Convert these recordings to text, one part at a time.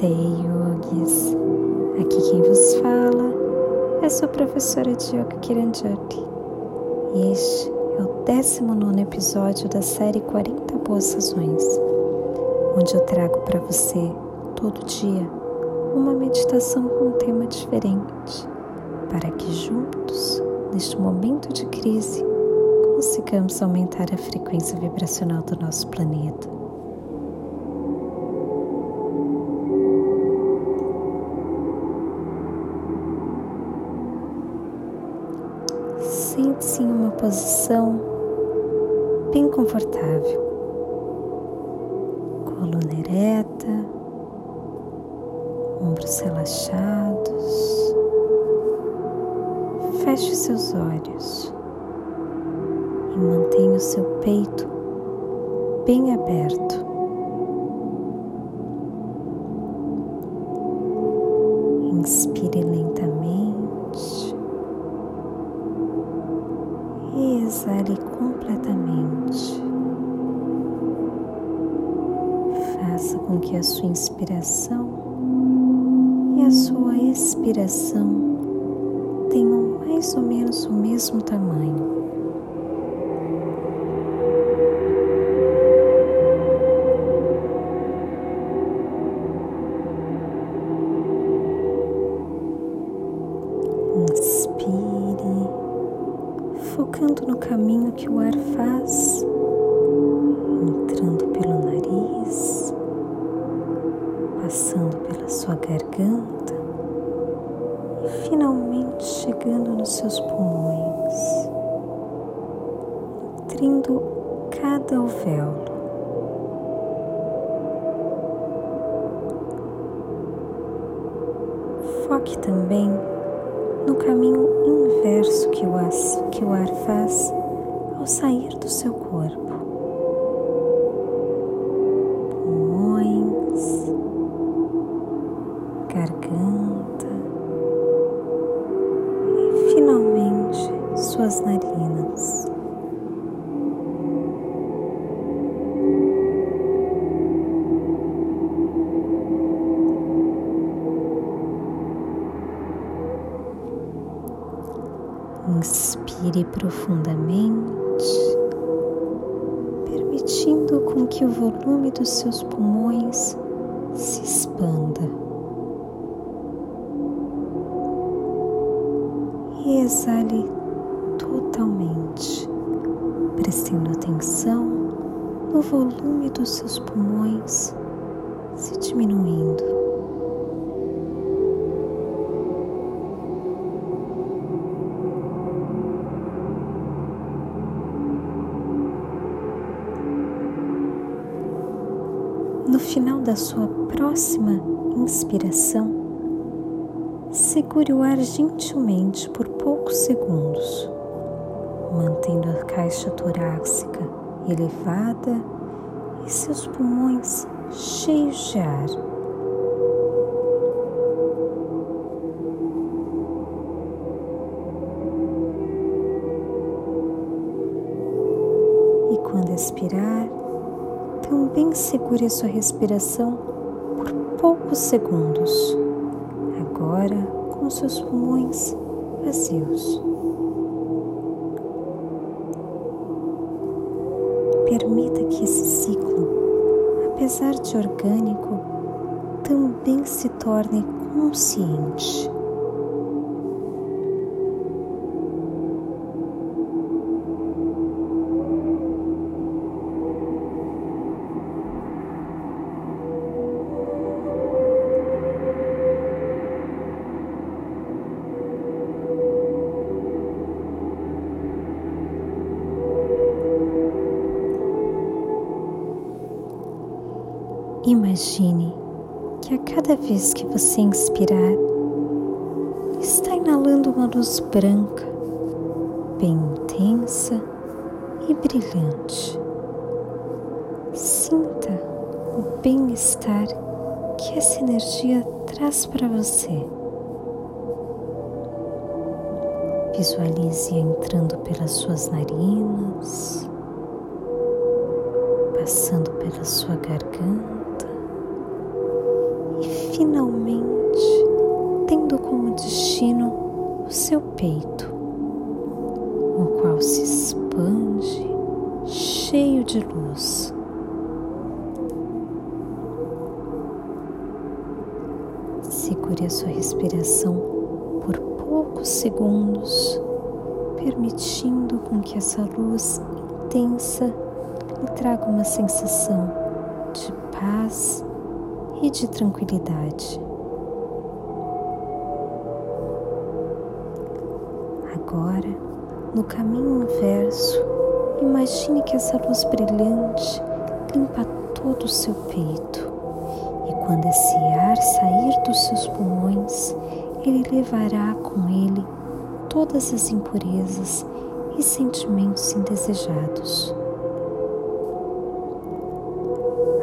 Namaste Yogis. Aqui quem vos fala é sua professora de Yoga Kiranjali. E este é o 19 episódio da série 40 Boas Razões, onde eu trago para você todo dia uma meditação com um tema diferente, para que juntos, neste momento de crise, consigamos aumentar a frequência vibracional do nosso planeta. Sente-se em uma posição bem confortável, coluna ereta, ombros relaxados. Feche seus olhos e mantenha o seu peito bem aberto. E exale completamente. Faça com que a sua inspiração e a sua expiração tenham mais ou menos o mesmo tamanho. Focando no caminho que o ar faz, entrando pelo nariz, passando pela sua garganta e finalmente chegando nos seus pulmões, nutrindo cada alvéolo. Foque também no caminho inverso que o, ar, que o ar faz ao sair do seu corpo. Pulmões, garganta e finalmente suas narinas. Inspire profundamente, permitindo com que o volume dos seus pulmões se expanda. E exale totalmente, prestando atenção no volume dos seus pulmões se diminuindo. No final da sua próxima inspiração, segure o ar gentilmente por poucos segundos, mantendo a caixa torácica elevada e seus pulmões cheios de ar. E quando expirar, também segure a sua respiração por poucos segundos, agora com seus pulmões vazios. Permita que esse ciclo, apesar de orgânico, também se torne consciente. Imagine que a cada vez que você inspirar, está inalando uma luz branca, bem intensa e brilhante. Sinta o bem-estar que essa energia traz para você. Visualize entrando pelas suas narinas, passando pela sua garganta finalmente tendo como destino o seu peito, o qual se expande cheio de luz. Segure a sua respiração por poucos segundos, permitindo com que essa luz intensa lhe traga uma sensação de paz e de tranquilidade. Agora, no caminho inverso, imagine que essa luz brilhante limpa todo o seu peito e quando esse ar sair dos seus pulmões, ele levará com ele todas as impurezas e sentimentos indesejados.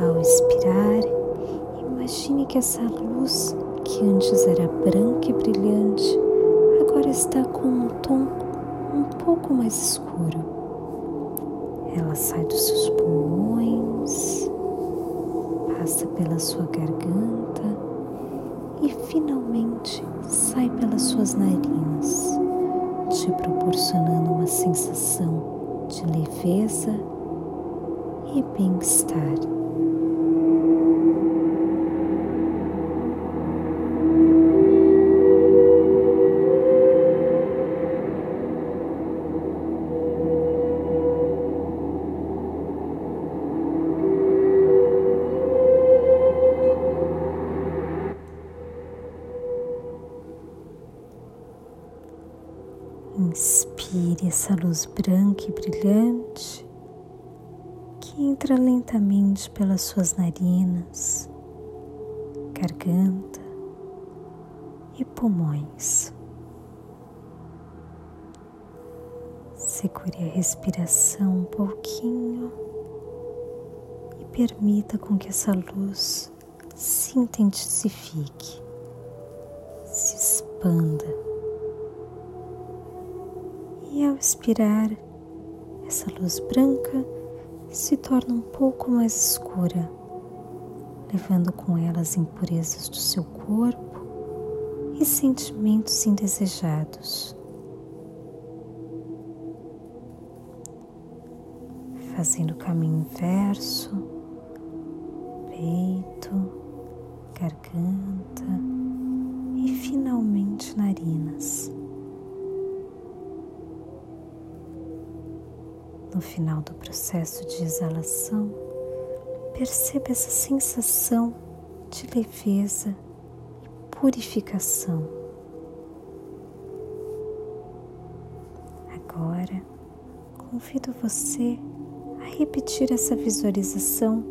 Ao expirar, imagine que essa luz, que antes era branca e brilhante, agora está com um tom um pouco mais escuro. Ela sai dos seus pulmões, passa pela sua garganta e finalmente sai pelas suas narinas, te proporcionando uma sensação de leveza e bem-estar. Branca e brilhante que entra lentamente pelas suas narinas, garganta e pulmões. Segure a respiração um pouquinho e permita com que essa luz se intensifique, se expanda e ao expirar, essa luz branca se torna um pouco mais escura, levando com ela as impurezas do seu corpo e sentimentos indesejados. Fazendo o caminho inverso, peito, garganta e finalmente narinas. Final do processo de exalação, perceba essa sensação de leveza e purificação. Agora, convido você a repetir essa visualização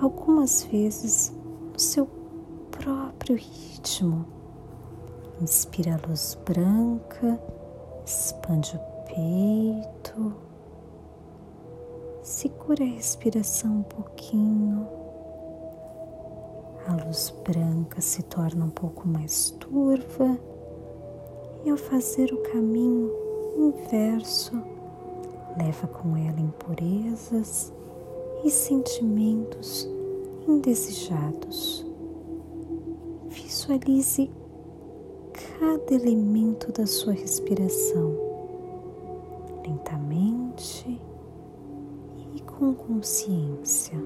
algumas vezes no seu próprio ritmo. Inspira a luz branca, expande o peito Segura a respiração um pouquinho. A luz branca se torna um pouco mais turva e ao fazer o caminho inverso, leva com ela impurezas e sentimentos indesejados. Visualize cada elemento da sua respiração lentamente com consciência.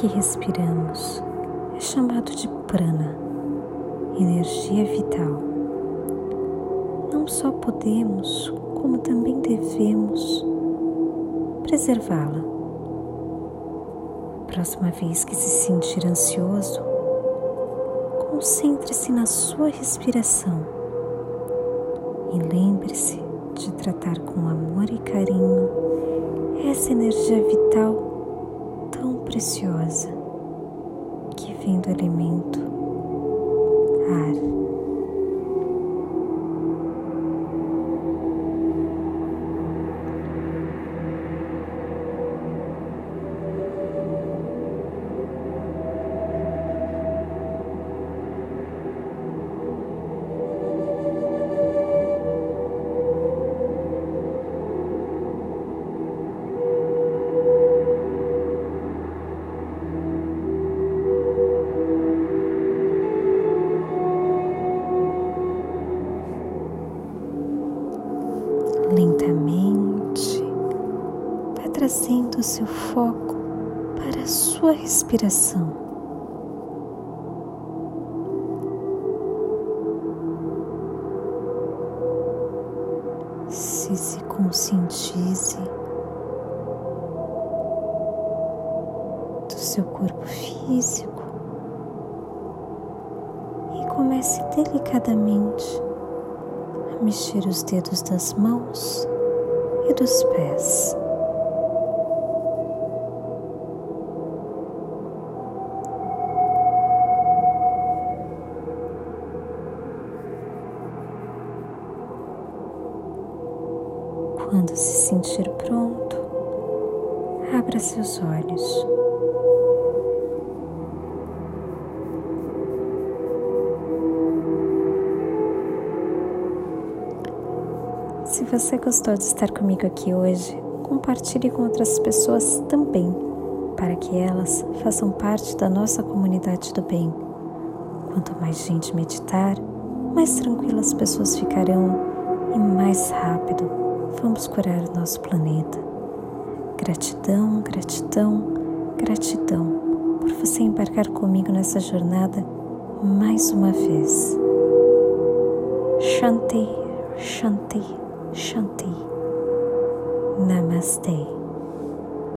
Que respiramos é chamado de prana, energia vital. Não só podemos, como também devemos preservá-la. Próxima vez que se sentir ansioso, concentre-se na sua respiração e lembre-se de tratar com amor e carinho essa energia vital preciosa que vem do elemento ar. Trazendo seu foco para a sua respiração. Se se conscientize do seu corpo físico e comece delicadamente mexer os dedos das mãos e dos pés. Quando se sentir pronto, abra seus olhos. Se você gostou de estar comigo aqui hoje, compartilhe com outras pessoas também, para que elas façam parte da nossa comunidade do bem. Quanto mais gente meditar, mais tranquilas as pessoas ficarão e mais rápido vamos curar o nosso planeta. Gratidão, gratidão, gratidão por você embarcar comigo nessa jornada mais uma vez. Shanti, Shanti. Shanti. Namaste.